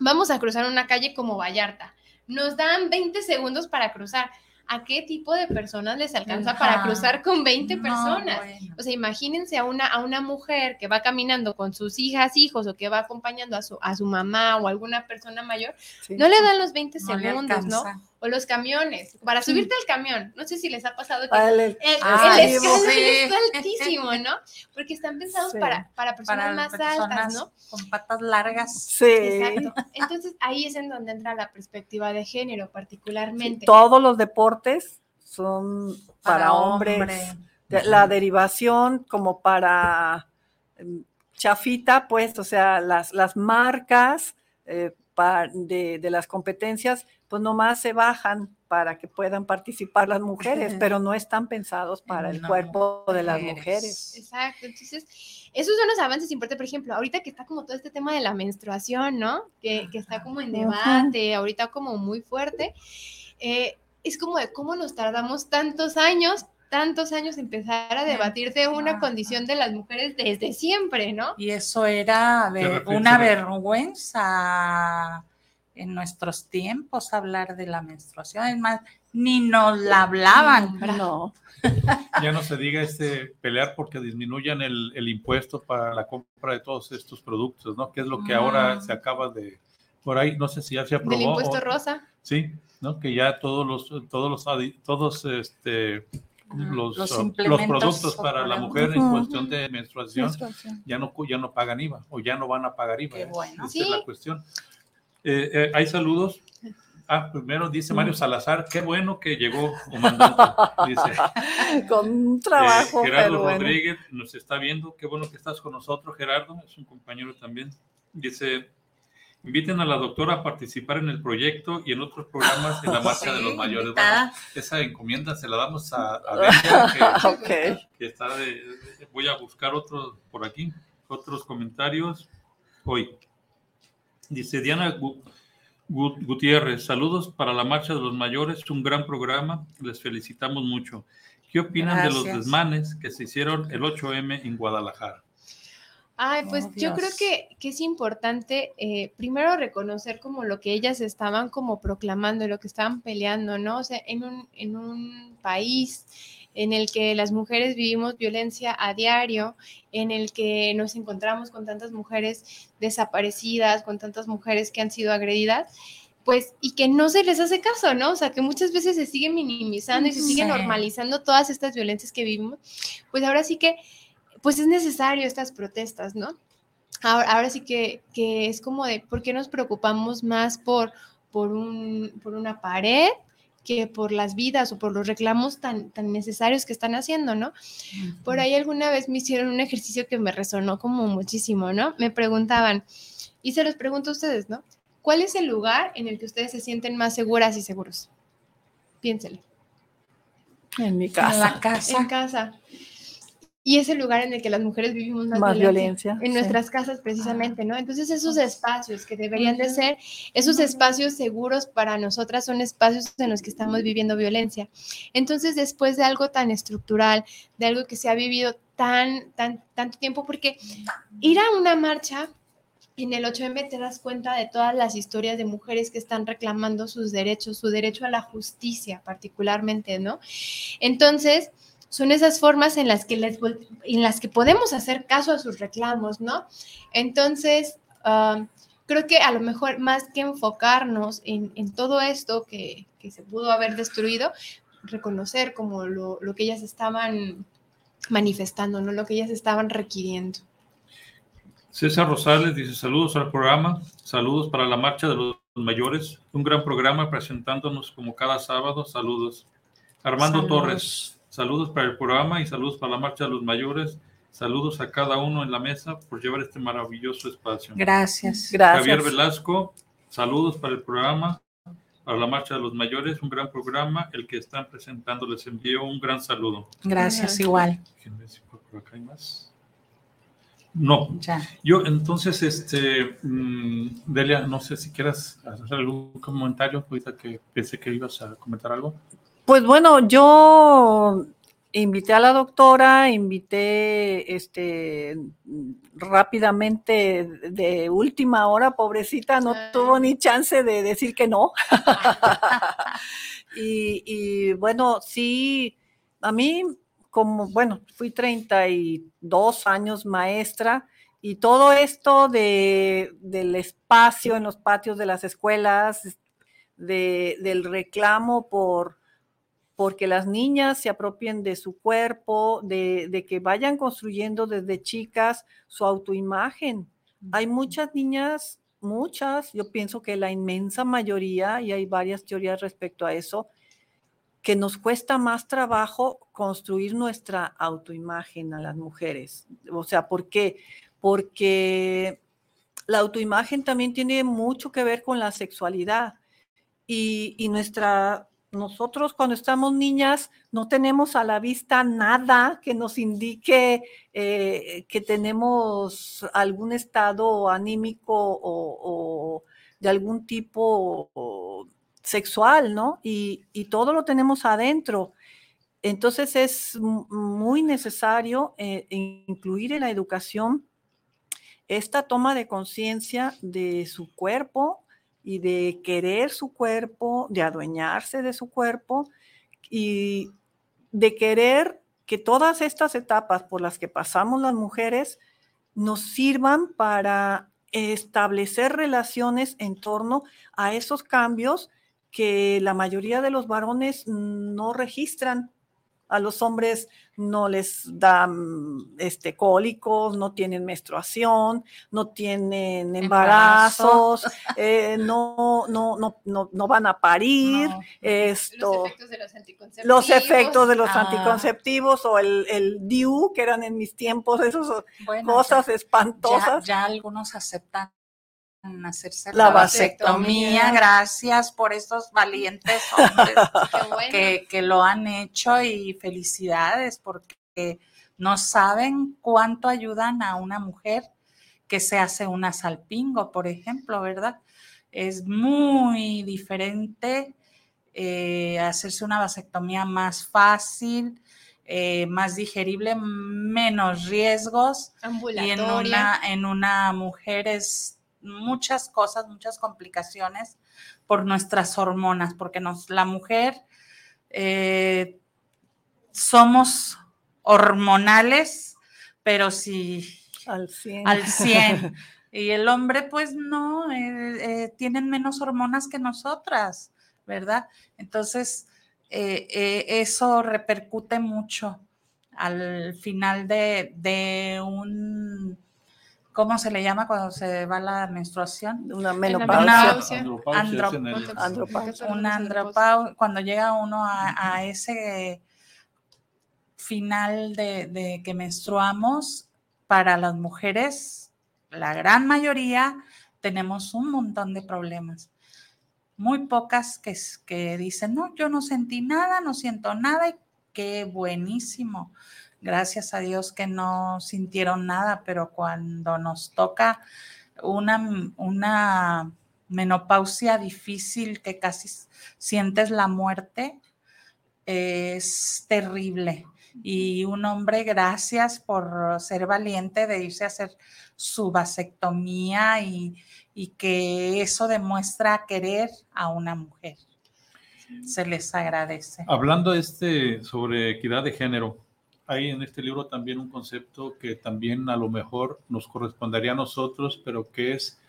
vamos a cruzar una calle como Vallarta. Nos dan 20 segundos para cruzar. ¿A qué tipo de personas les alcanza para cruzar con 20 No, personas? bueno. O sea, imagínense a una, a una mujer que va caminando con sus hijas, hijos, o que va acompañando a su, a su mamá o alguna persona mayor, Sí. no le dan los 20 No le segundos, ¿no? O los camiones, para subirte al camión, no sé si les ha pasado que Ah, el- el, el Ay, escalón sí. está altísimo, ¿no? Porque están pensados Sí. para, para personas Para más personas altas, ¿no? con patas largas. Sí. Exacto. Entonces ahí es en donde entra la perspectiva de género, particularmente. Todos los deportes son para, Para hombres. hombre. La derivación como para em, chafita, pues, o sea, las, las marcas eh, pa- de, de las competencias, pues nomás se bajan para que puedan participar las mujeres, pero no están pensados para el cuerpo de las mujeres. Exacto, entonces esos son los avances importantes, por ejemplo, ahorita que está como todo este tema de la menstruación, ¿no? Que, que está como en debate, ahorita como muy fuerte, eh, es como de cómo nos tardamos tantos años tantos años empezar a debatir de una condición de las mujeres desde siempre, ¿no? Y eso era una vergüenza en nuestros tiempos hablar de la menstruación, es más, ni nos la hablaban. No. Ya no se diga este pelear porque disminuyan el, impuesto para la compra de todos estos productos, ¿no? Que es lo que ahora se acaba de, por ahí, no sé si ya se aprobó. El impuesto rosa. Sí, ¿no? Que ya todos los, todos los, todos este, los, los, productos para la mujer en cuestión de menstruación, Ya, no, ya no pagan IVA o ya no van a pagar IVA. Esa es la cuestión. Eh, eh, hay saludos. Ah, primero dice Mario Salazar, qué bueno que llegó comandante. Dice, con un trabajo. Eh, Gerardo Rodríguez nos está viendo, qué bueno que estás con nosotros, Gerardo, es un compañero también. Dice, Inviten a la doctora a participar en el proyecto y en otros programas en la marcha de los mayores. esa encomienda se la damos a, a que, está voy a buscar otros por aquí, otros comentarios hoy. Dice Diana Gutiérrez, saludos para la marcha de los mayores, un gran programa, les felicitamos mucho. ¿Qué opinan de los desmanes que se hicieron el 8M en Guadalajara? Ay, pues yo creo que, es importante eh, primero reconocer como lo que ellas estaban como proclamando, lo que estaban peleando, ¿no? O sea, en un, en un país en el que las mujeres vivimos violencia a diario, en el que nos encontramos con tantas mujeres desaparecidas, con tantas mujeres que han sido agredidas, pues, y que no se les hace caso, ¿no? O sea, que muchas veces se sigue minimizando y se sigue normalizando todas estas violencias que vivimos, pues ahora sí que pues es necesario estas protestas, ¿no? Ahora, sí que, es como de, ¿por qué nos preocupamos más por, por, un, por una pared que por las vidas o por los reclamos tan, tan necesarios que están haciendo, ¿no? Por ahí alguna vez me hicieron un ejercicio que me resonó como muchísimo, ¿no? Me preguntaban, y se los pregunto a ustedes, ¿no? ¿Cuál es el lugar en el que ustedes se sienten más seguras y seguros? Piénsenlo. En mi casa. En la casa. En casa. Y es el lugar en el que las mujeres vivimos más, violencia, en nuestras casas precisamente, ¿no? Entonces esos espacios que deberían de ser, esos espacios seguros para nosotras son espacios en los que estamos viviendo violencia. Entonces después de algo tan estructural, de algo que se ha vivido tan, tan, tanto tiempo, porque ir a una marcha en el 8M te das cuenta de todas las historias de mujeres que están reclamando sus derechos, su derecho a la justicia particularmente, ¿no? Entonces son esas formas en las que, les, en las que podemos hacer caso a sus reclamos, ¿no? Entonces, um, creo que a lo mejor más que enfocarnos en, todo esto que, se pudo haber destruido, reconocer como lo, que ellas estaban manifestando, ¿no? Lo que ellas estaban requiriendo. César Rosales dice saludos al programa, saludos para la marcha de los mayores, un gran programa presentándonos como cada sábado, saludos. Armando Torres, Saludos para el programa y saludos para la Marcha de los Mayores. Saludos a cada uno en la mesa por llevar este maravilloso espacio. Gracias. Gracias. Javier Velasco, saludos para el programa, para la Marcha de los Mayores, un gran programa, el que están presentando. Les envío un gran saludo. Gracias, igual. Por acá hay más. No. Ya. Yo, entonces, este, mm, Delia, no sé si quieras hacer algún comentario, ahorita que pensé que ibas a comentar algo. Pues bueno, yo invité a la doctora, invité este rápidamente de última hora, pobrecita, no tuvo ni chance de decir que no. y, bueno, sí, a mí como, bueno, fui 32 años maestra y todo esto de, del espacio en los patios de las escuelas, de, del reclamo por porque las niñas se apropien de su cuerpo, de, que vayan construyendo desde chicas su autoimagen. Hay muchas niñas, muchas, yo pienso que la inmensa mayoría, y hay varias teorías respecto a eso, que nos cuesta más trabajo construir nuestra autoimagen a las mujeres. O sea, ¿por qué? Porque la autoimagen también tiene mucho que ver con la sexualidad y, y nuestra nosotros cuando estamos niñas no tenemos a la vista nada que nos indique eh, que tenemos algún estado anímico o, de algún tipo sexual, ¿no? Y, todo lo tenemos adentro. Entonces es muy necesario eh, incluir en la educación esta toma de conciencia de su cuerpo, y de querer su cuerpo, de adueñarse de su cuerpo y de querer que todas estas etapas por las que pasamos las mujeres nos sirvan para establecer relaciones en torno a esos cambios que la mayoría de los varones no registran a los hombres no les dan este, cólicos, no tienen menstruación, no tienen embarazos, eh, no, no, no, no, van a parir. Esto, los efectos de los anticonceptivos. Los efectos de los ah. anticonceptivos o el, el DIU, que eran en mis tiempos, esas cosas espantosas. ya algunos aceptan hacerse la, vasectomía. Gracias por estos valientes hombres que, lo han hecho y felicidades porque no saben cuánto ayudan a una mujer que se hace una salpingo, por ejemplo, ¿verdad? Es muy diferente eh, hacerse una vasectomía más fácil, eh, más digerible, menos riesgos. Y en una, en una mujer es muchas cosas, muchas complicaciones por nuestras hormonas, porque nos, la mujer eh, somos hormonales, pero sí al 100. Al 100. Y el hombre, pues no, eh, eh, tienen menos hormonas que nosotras, ¿verdad? Entonces, eso repercute mucho al final de un ¿cómo se le llama cuando se va la menstruación? Una menopausia. Una andropausia. Cuando llega uno a, ese final de, que menstruamos, para las mujeres, la gran mayoría, tenemos un montón de problemas. Muy pocas que, que dicen, no, yo no sentí nada, no siento nada y qué buenísimo gracias a Dios que no sintieron nada, pero cuando nos toca una, una menopausia difícil que casi sientes la muerte, es terrible. Y un hombre, gracias por ser valiente de irse a hacer su vasectomía y, y que eso demuestra querer a una mujer. Se les agradece. Hablando este sobre equidad de género, hay en este libro también un concepto que también a lo mejor nos correspondería a nosotros, pero que es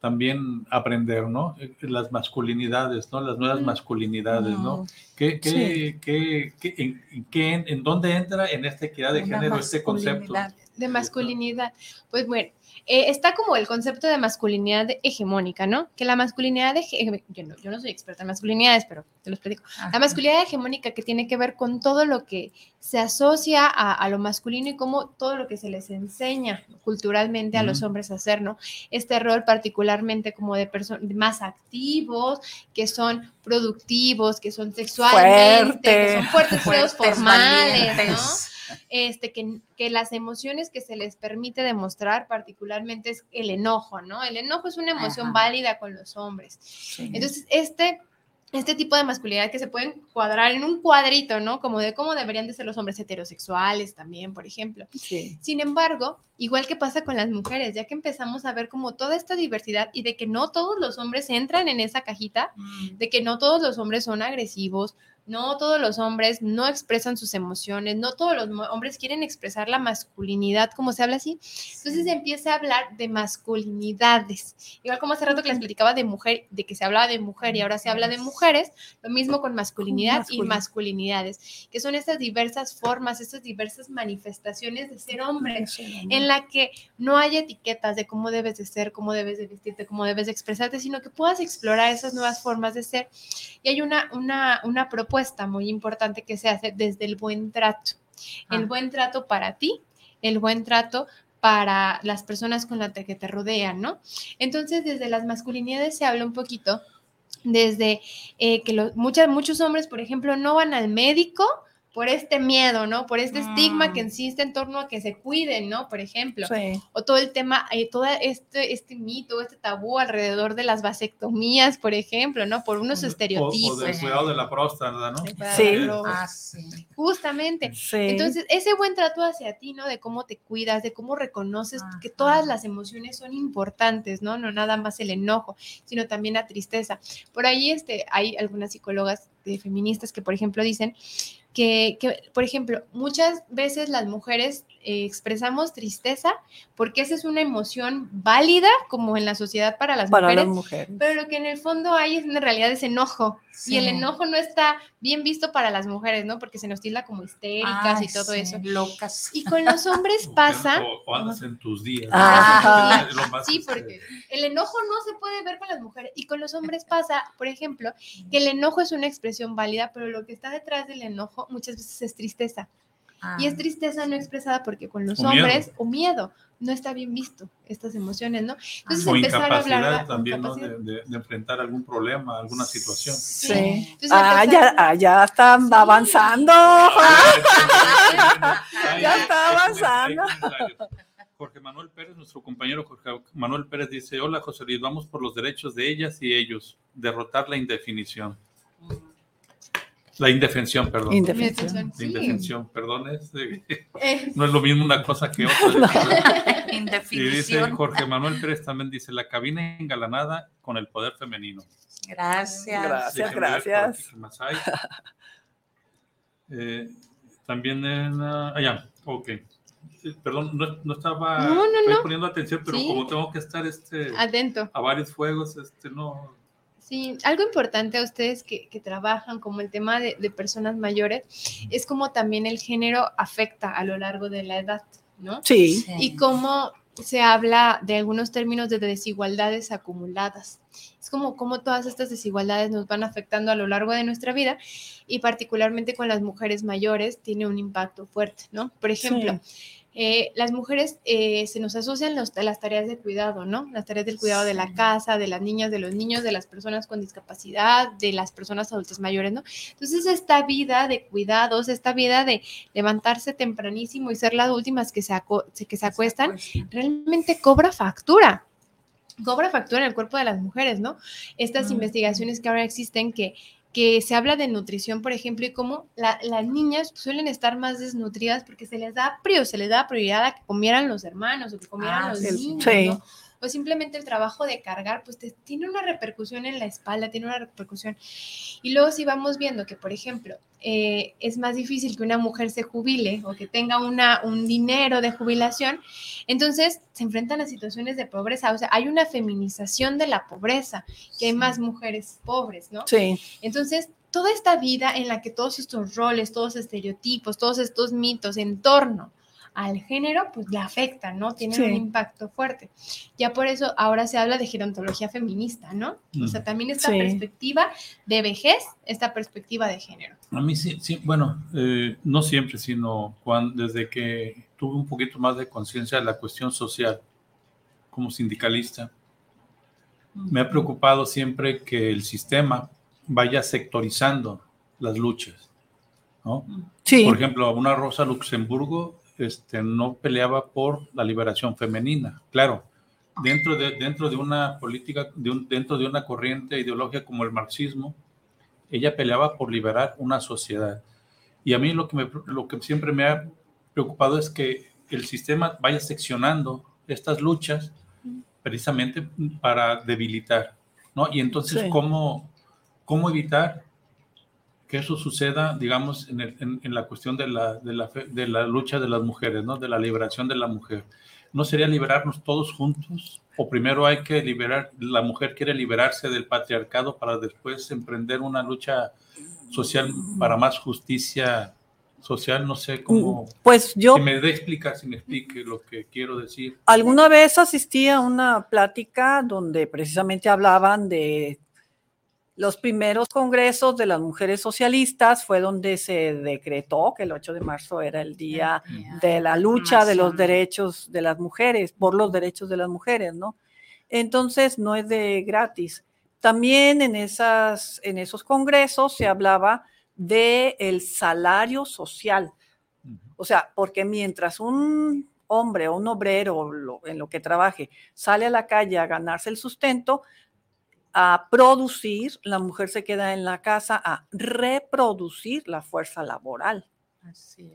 también aprender, ¿no? Las masculinidades, ¿no? Las nuevas masculinidades, ¿no? ¿Qué, qué, qué, en, en, dónde entra en esta equidad de género este concepto? De masculinidad. Pues bueno, eh, está como el concepto de masculinidad hegemónica, ¿no? Que la masculinidad, de, yo, no, yo no soy experta en masculinidades, pero te los platico. La masculinidad hegemónica que tiene que ver con todo lo que se asocia a, lo masculino y como todo lo que se les enseña culturalmente a los hombres a hacer, ¿no? Este rol particularmente como de personas más activos, que son productivos, que son sexualmente, que son fuertes, formales, ¿no? Este, que, que, las emociones que se les permite demostrar particularmente es el enojo, ¿no? El enojo es una emoción válida con los hombres. Entonces, este este tipo de masculinidad que se pueden cuadrar en un cuadrito, ¿no? Como de cómo deberían de ser los hombres heterosexuales también, por ejemplo. Sin embargo, igual que pasa con las mujeres, ya que empezamos a ver como toda esta diversidad y de que no todos los hombres entran en esa cajita, mm. de que no todos los hombres son agresivos, no todos los hombres no expresan sus emociones, no todos los hombres quieren expresar la masculinidad, como se habla así. Entonces se empieza a hablar de masculinidades. Igual como hace rato que les platicaba de mujer, de que se hablaba de mujer y ahora se habla de mujeres, lo mismo con masculinidad y masculinidades, que son estas diversas formas, estas diversas manifestaciones de ser hombre, en la que no hay etiquetas de cómo debes de ser, cómo debes de vestirte, cómo debes de expresarte, sino que puedas explorar esas nuevas formas de ser. Y hay una, una, una propuesta muy importante que se hace desde el buen trato. El ah. buen trato para ti, el buen trato para las personas con las que te rodean, ¿no? Entonces, desde las masculinidades se habla un poquito desde eh, que muchas, muchos hombres, por ejemplo, no van al médico por este miedo, ¿no? Por este estigma que Mm. insiste en torno a que se cuiden, ¿no? Por ejemplo. Sí. O todo el tema, eh, todo este, este mito, este tabú alrededor de las vasectomías, por ejemplo, ¿no? Por unos O, o estereotipos. del cuidado de la próstata, ¿no? Sí. Ah, sí. Justamente. Sí. Entonces, ese buen trato hacia ti, ¿no? De cómo te cuidas, de cómo reconoces que todas las emociones son importantes, ¿no? No nada más el enojo, sino también la tristeza. Por ahí este, hay algunas psicólogas de feministas que, por ejemplo, dicen que, que, por ejemplo, muchas veces las mujeres eh, expresamos tristeza porque esa es una emoción válida como en la sociedad para las Para mujeres, las mujeres. pero lo que en el fondo hay es en realidad es enojo. Y el enojo no está bien visto para las mujeres, ¿no? Porque se nos tilda como histéricas Ay, y todo sí, eso. Locas. Y con los hombres pasa. O, o andas en tus días. más, Sí, porque el enojo no se puede ver con las mujeres. Y con los hombres pasa, por ejemplo, que el enojo es una expresión válida, pero lo que está detrás del enojo muchas veces es tristeza. Y es tristeza no expresada porque con los O miedo. hombres, o miedo, no está bien visto estas emociones, ¿no? Entonces o empezar a hablar. también. De, de- de enfrentar algún problema, alguna situación. Sí. Entonces, Ah, empezar- ya, ah, ya están avanzando. Ay, Ya está avanzando. Jorge Manuel Pérez, nuestro compañero Jorge Manuel Pérez dice, hola José Luis, vamos por los derechos de ellas y ellos, derrotar la indefinición. La indefensión, perdón. Indefensión. La Sí. indefensión, perdón, es de- Eh, no es lo mismo una cosa que otra. Y dice. Jorge Manuel Pérez también dice, la cabina engalanada con el poder femenino. Gracias. Gracias, gracias. más hay. Eh, también en... ah, ah, ya, ok. Eh, Perdón, no, no estaba No, no, poniendo atención, pero Sí. como tengo que estar este, Atento. a varios fuegos, este, no... Sí, algo importante a ustedes que, que trabajan como el tema de, de personas mayores es como también el género afecta a lo largo de la edad, ¿no? Sí. Y cómo se habla de algunos términos de desigualdades acumuladas. Es como cómo todas estas desigualdades nos van afectando a lo largo de nuestra vida y particularmente con las mujeres mayores tiene un impacto fuerte, ¿no? Por ejemplo, eh, las mujeres eh, se nos asocian los- las tareas de cuidado, ¿no? Las tareas del cuidado de la casa, de las niñas, de los niños, de las personas con discapacidad, de las personas adultas mayores, ¿no? Entonces, esta vida de cuidados, esta vida de levantarse tempranísimo y ser las últimas que se, aco- que se acuestan, realmente cobra factura. Cobra factura en el cuerpo de las mujeres, ¿no? Estas investigaciones que ahora existen que que se habla de nutrición, por ejemplo, y cómo la- las niñas suelen estar más desnutridas porque se les da se les da prioridad a que comieran los hermanos o que comieran Ah, los sí. niños, Sí. ¿no? O simplemente el trabajo de cargar, pues te- tiene una repercusión en la espalda, tiene una repercusión. Y luego si vamos viendo que, por ejemplo, eh, es más difícil que una mujer se jubile o que tenga una, un dinero de jubilación, entonces se enfrentan a situaciones de pobreza. O sea, hay una feminización de la pobreza, que hay más mujeres pobres, ¿no? Sí. Entonces, toda esta vida en la que todos estos roles, todos estereotipos, todos estos mitos en torno al género, pues le afectan, ¿no? Tienen Sí. un impacto fuerte. Ya por eso ahora se habla de gerontología feminista, ¿no? O sea, también esta Sí. perspectiva de vejez, esta perspectiva de género. A mí sí, sí bueno, eh, no siempre, sino cuando, desde que tuve un poquito más de conciencia de la cuestión social como sindicalista, me ha preocupado siempre que el sistema vaya sectorizando las luchas. ¿no? Sí. Por ejemplo, una Rosa Luxemburgo este, no peleaba por la liberación femenina. Claro, dentro de, dentro de una política, de un- dentro de una corriente ideológica como el marxismo, ella peleaba por liberar una sociedad. Y a mí lo que, me- lo que siempre me ha preocupado es que el sistema vaya seccionando estas luchas precisamente para debilitar, ¿no? Y entonces, Sí. ¿cómo, ¿cómo evitar que eso suceda, digamos, en, el- en- en la cuestión de la, de, la, fe- de la lucha de las mujeres, ¿no? De la liberación de la mujer. ¿No sería liberarnos todos juntos? ¿O primero hay que liberar, la mujer quiere liberarse del patriarcado para después emprender una lucha social para más justicia social? No sé cómo... Pues yo Si me dé explicar, si me explique lo que quiero decir. alguna vez asistí a una plática donde precisamente hablaban de los primeros congresos de las mujeres socialistas, fue donde se decretó que el 8 de marzo era el día de la lucha de los derechos de las mujeres, por los derechos de las mujeres, ¿no? Entonces no es de gratis, También en, esas, en esos congresos se hablaba del el salario social. O sea, porque mientras un hombre o un obrero en lo que trabaje sale a la calle a ganarse el sustento, a producir, la mujer se queda en la casa a reproducir la fuerza laboral.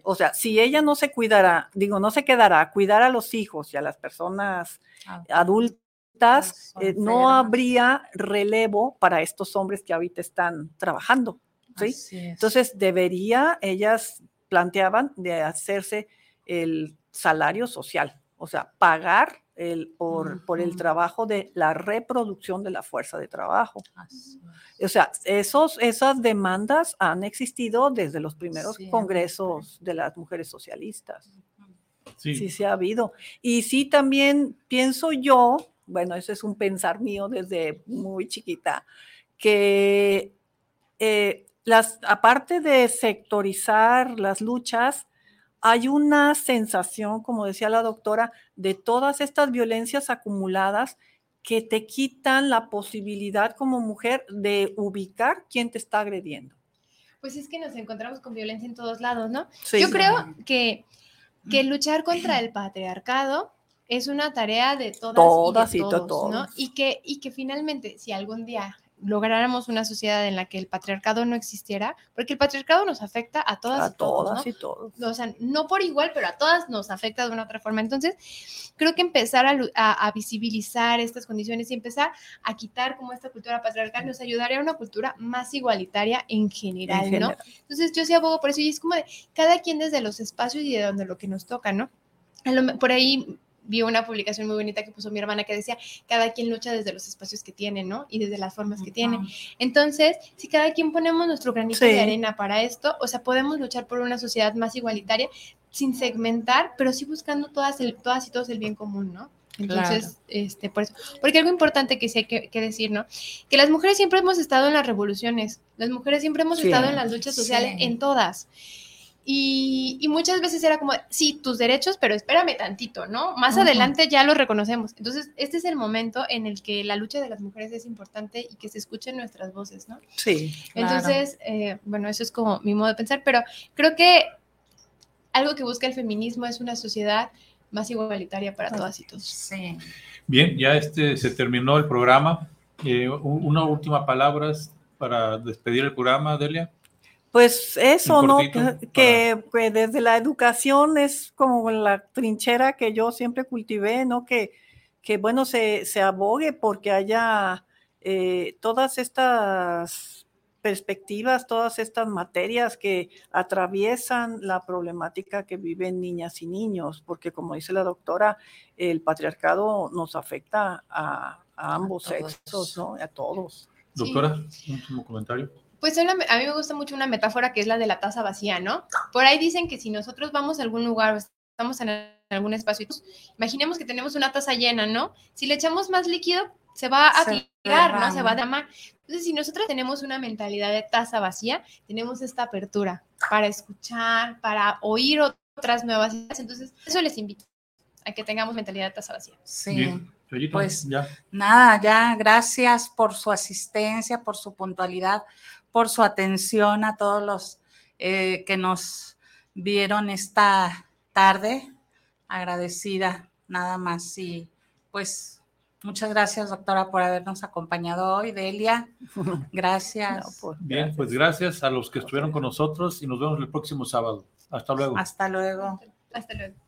O sea, si ella no se cuidará, digo, no se quedará a cuidar a los hijos y a las personas ah, adultas, eh, no habría relevo para estos hombres que ahorita están trabajando. ¿sí? Entonces, debería, ellas planteaban de hacerse el salario social, o sea, pagar el, por, por, el trabajo de la reproducción de la fuerza de trabajo. O sea, esos, esas demandas han existido desde los primeros congresos de las mujeres socialistas. Sí. sí, se ha habido. Y sí, también pienso yo, bueno, eso es un pensar mío desde muy chiquita, que eh, las, aparte de sectorizar las luchas, hay una sensación, como decía la doctora, de todas estas violencias acumuladas que te quitan la posibilidad como mujer de ubicar quién te está agrediendo. Pues es que nos encontramos con violencia en todos lados, ¿no? Yo creo que, que luchar contra el patriarcado es una tarea de todas, y, de todos, ¿no? Y que, y que finalmente, si algún día lográramos una sociedad en la que el patriarcado no existiera, porque el patriarcado nos afecta a todas, y todos, y todos. O sea, no por igual, pero a todas nos afecta de una otra forma. Entonces, creo que empezar a, visibilizar estas condiciones y empezar a quitar como esta cultura patriarcal nos ayudaría a una cultura más igualitaria en general, ¿no? Entonces, yo sí abogo por eso y es como de cada quien desde los espacios y de donde lo que nos toca, ¿no? Por ahí vi una publicación muy bonita que puso mi hermana que decía, cada quien lucha desde los espacios que tiene, ¿no? Y desde las formas que tiene. Entonces, si cada quien ponemos nuestro granito de arena para esto, o sea, podemos luchar por una sociedad más igualitaria sin segmentar, pero sí buscando todas, el, todas y todos el bien común, ¿no? Entonces, este, por eso. Porque algo importante que sí hay que, decir, ¿no? Que las mujeres siempre hemos estado en las revoluciones, las mujeres siempre hemos estado en las luchas sociales, en todas. Y, muchas veces era como, sí, tus derechos, pero espérame tantito, ¿no? Más adelante ya lo reconocemos. Entonces, este es el momento en el que la lucha de las mujeres es importante y que se escuchen nuestras voces, ¿no? Sí. Entonces, eh, bueno, eso es como mi modo de pensar, pero creo que algo que busca el feminismo es una sociedad más igualitaria para todas y todos. Sí. Bien, ya este se terminó el programa. Eh, una última palabra para despedir el programa, Delia. Pues eso, ¿no? Que, desde la educación es como la trinchera que yo siempre cultivé, ¿no? Que, que bueno, se, se abogue porque haya eh, todas estas perspectivas, todas estas materias que atraviesan la problemática que viven niñas y niños, porque como dice la doctora, el patriarcado nos afecta a, ambos sexos, ¿no? A todos. Doctora, último comentario. Pues a mí me gusta mucho una metáfora que es la de la taza vacía, ¿no? Por ahí dicen que si nosotros vamos a algún lugar o estamos en algún espacio, imaginemos que tenemos una taza llena, ¿no? Si le echamos más líquido, se va a tirar, ¿no? Se va a derramar. Entonces, si nosotros tenemos una mentalidad de taza vacía, tenemos esta apertura para escuchar, para oír otras nuevas ideas. Entonces, eso les invito a que tengamos mentalidad de taza vacía. Sí. pues ya. nada, ya gracias por su asistencia, por su puntualidad, por su atención a todos los eh, que nos vieron esta tarde. Agradecida, nada más. Y pues muchas gracias, doctora, por habernos acompañado hoy. Delia, gracias. Pues, Bien, pues gracias a los que estuvieron con nosotros y nos vemos el próximo sábado. Hasta luego. Hasta luego. Hasta luego.